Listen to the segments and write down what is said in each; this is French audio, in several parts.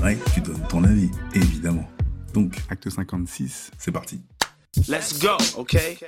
on aimerait que tu donnes ton avis, évidemment. Donc, acte 56, c'est parti. let's go, okay?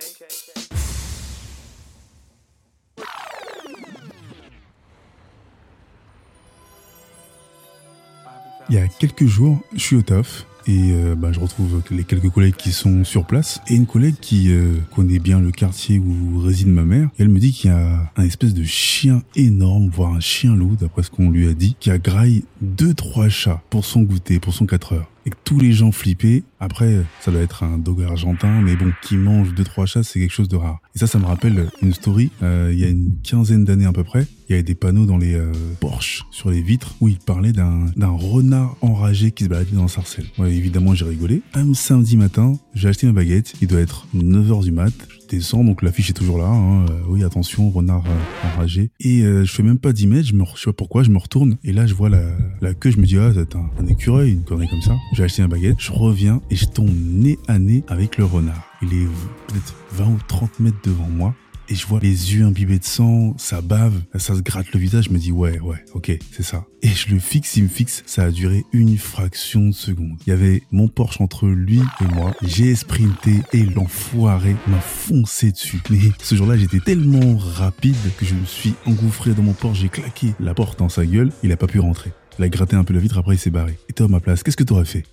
Il y a quelques jours, je suis au taf et euh, bah, je retrouve les quelques collègues qui sont sur place et une collègue qui euh, connaît bien le quartier où réside ma mère. Elle me dit qu'il y a un espèce de chien énorme, voire un chien loup, d'après ce qu'on lui a dit, qui a graille deux trois chats pour son goûter, pour son 4 heures. Et que tous les gens flippaient. Après, ça doit être un dog argentin, mais bon, qui mange deux trois chats, c'est quelque chose de rare. Et ça, ça me rappelle une story. euh, il y a une quinzaine d'années à peu près, il y avait des panneaux dans les euh, Porsche sur les vitres où il parlait d'un renard enragé qui se baladait dans le sarcelle. Ouais, évidemment, j'ai rigolé. Un samedi matin, j'ai acheté ma baguette. Il doit être 9h du mat. Je descends, donc l'affiche est toujours là. hein. Euh, oui, attention, renard euh, enragé. Et euh, je fais même pas 10 mètres. Je me, je sais pas pourquoi, je me retourne. Et là, je vois la, la queue. Je me dis, ah, c'est un, un écureuil, une connerie comme ça. J'ai acheté ma baguette. Je reviens et je tombe nez à nez avec le renard. Il est peut-être 20 ou 30 mètres devant moi. Et je vois les yeux imbibés de sang, ça bave, ça se gratte le visage, je me dis ouais, ouais, ok, c'est ça. Et je le fixe, il me fixe, ça a duré une fraction de seconde. Il y avait mon Porsche entre lui et moi, j'ai sprinté et l'enfoiré m'a foncé dessus. Mais ce jour-là, j'étais tellement rapide que je me suis engouffré dans mon Porsche, j'ai claqué la porte dans sa gueule, il a pas pu rentrer. Il a gratté un peu la vitre, après il s'est barré. Et toi à ma place, qu'est-ce que t'aurais fait?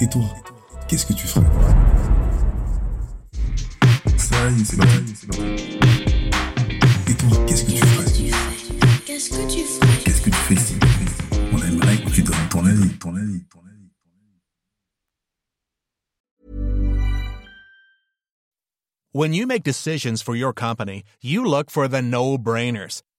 Et toi, qu'est-ce que tu ferais? Ça y est, c'est parti. Et toi, qu'est-ce que tu ferais? Qu'est-ce que tu ferais? Qu'est-ce que tu fais si On aimerait que tu donnes ton avis, ton avis, ton avis. When you make decisions for your company, you look for the no-brainers.